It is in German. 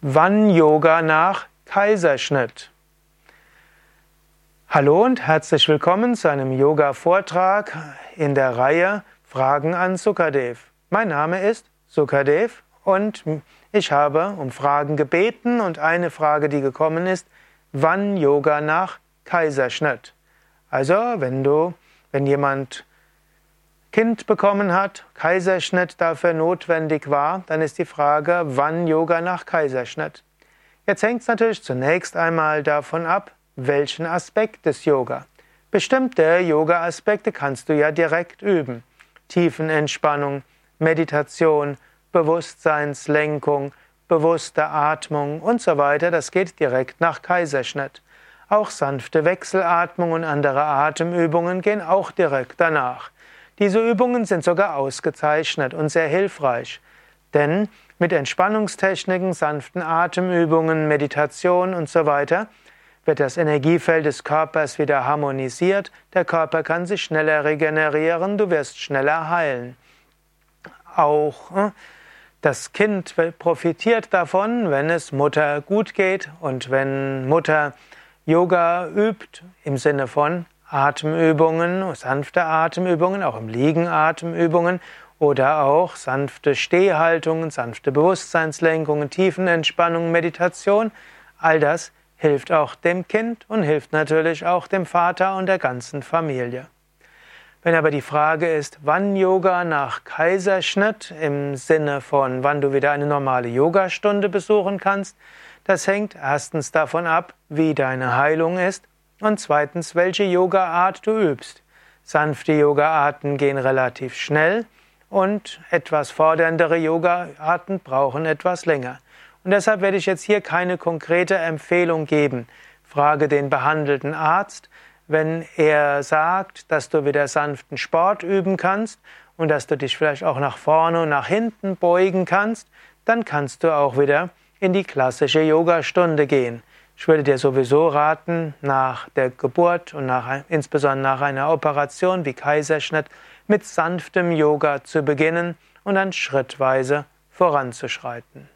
Wann Yoga nach Kaiserschnitt? Hallo und herzlich willkommen zu einem Yoga-Vortrag in der Reihe Fragen an Sukadev. Mein Name ist Sukadev und ich habe um Fragen gebeten und eine Frage, die gekommen ist, wann Yoga nach Kaiserschnitt? Also, wenn du, wenn jemand Kind bekommen hat, Kaiserschnitt dafür notwendig war, dann ist die Frage, wann Yoga nach Kaiserschnitt. Jetzt hängt es natürlich zunächst einmal davon ab, welchen Aspekt des Yoga. Bestimmte Yoga-Aspekte kannst du ja direkt üben. Tiefenentspannung, Meditation, Bewusstseinslenkung, bewusste Atmung und so weiter, das geht direkt nach Kaiserschnitt. Auch sanfte Wechselatmung und andere Atemübungen gehen auch direkt danach. Diese Übungen sind sogar ausgezeichnet und sehr hilfreich, denn mit Entspannungstechniken, sanften Atemübungen, Meditation und so weiter wird das Energiefeld des Körpers wieder harmonisiert, der Körper kann sich schneller regenerieren, du wirst schneller heilen. Auch äh, das Kind profitiert davon, wenn es Mutter gut geht und wenn Mutter Yoga übt im Sinne von Atemübungen, sanfte Atemübungen, auch im Liegen Atemübungen oder auch sanfte Stehhaltungen, sanfte Bewusstseinslenkungen, Tiefenentspannung, Meditation. All das hilft auch dem Kind und hilft natürlich auch dem Vater und der ganzen Familie. Wenn aber die Frage ist, wann Yoga nach Kaiserschnitt im Sinne von wann du wieder eine normale Yogastunde besuchen kannst, das hängt erstens davon ab, wie deine Heilung ist und zweitens, welche Yoga-Art du übst. Sanfte Yoga-Arten gehen relativ schnell und etwas forderndere Yoga-Arten brauchen etwas länger. Und deshalb werde ich jetzt hier keine konkrete Empfehlung geben. Frage den behandelten Arzt, wenn er sagt, dass du wieder sanften Sport üben kannst und dass du dich vielleicht auch nach vorne und nach hinten beugen kannst, dann kannst du auch wieder in die klassische Yogastunde gehen. Ich würde dir sowieso raten, nach der Geburt und nach, insbesondere nach einer Operation wie Kaiserschnitt mit sanftem Yoga zu beginnen und dann schrittweise voranzuschreiten.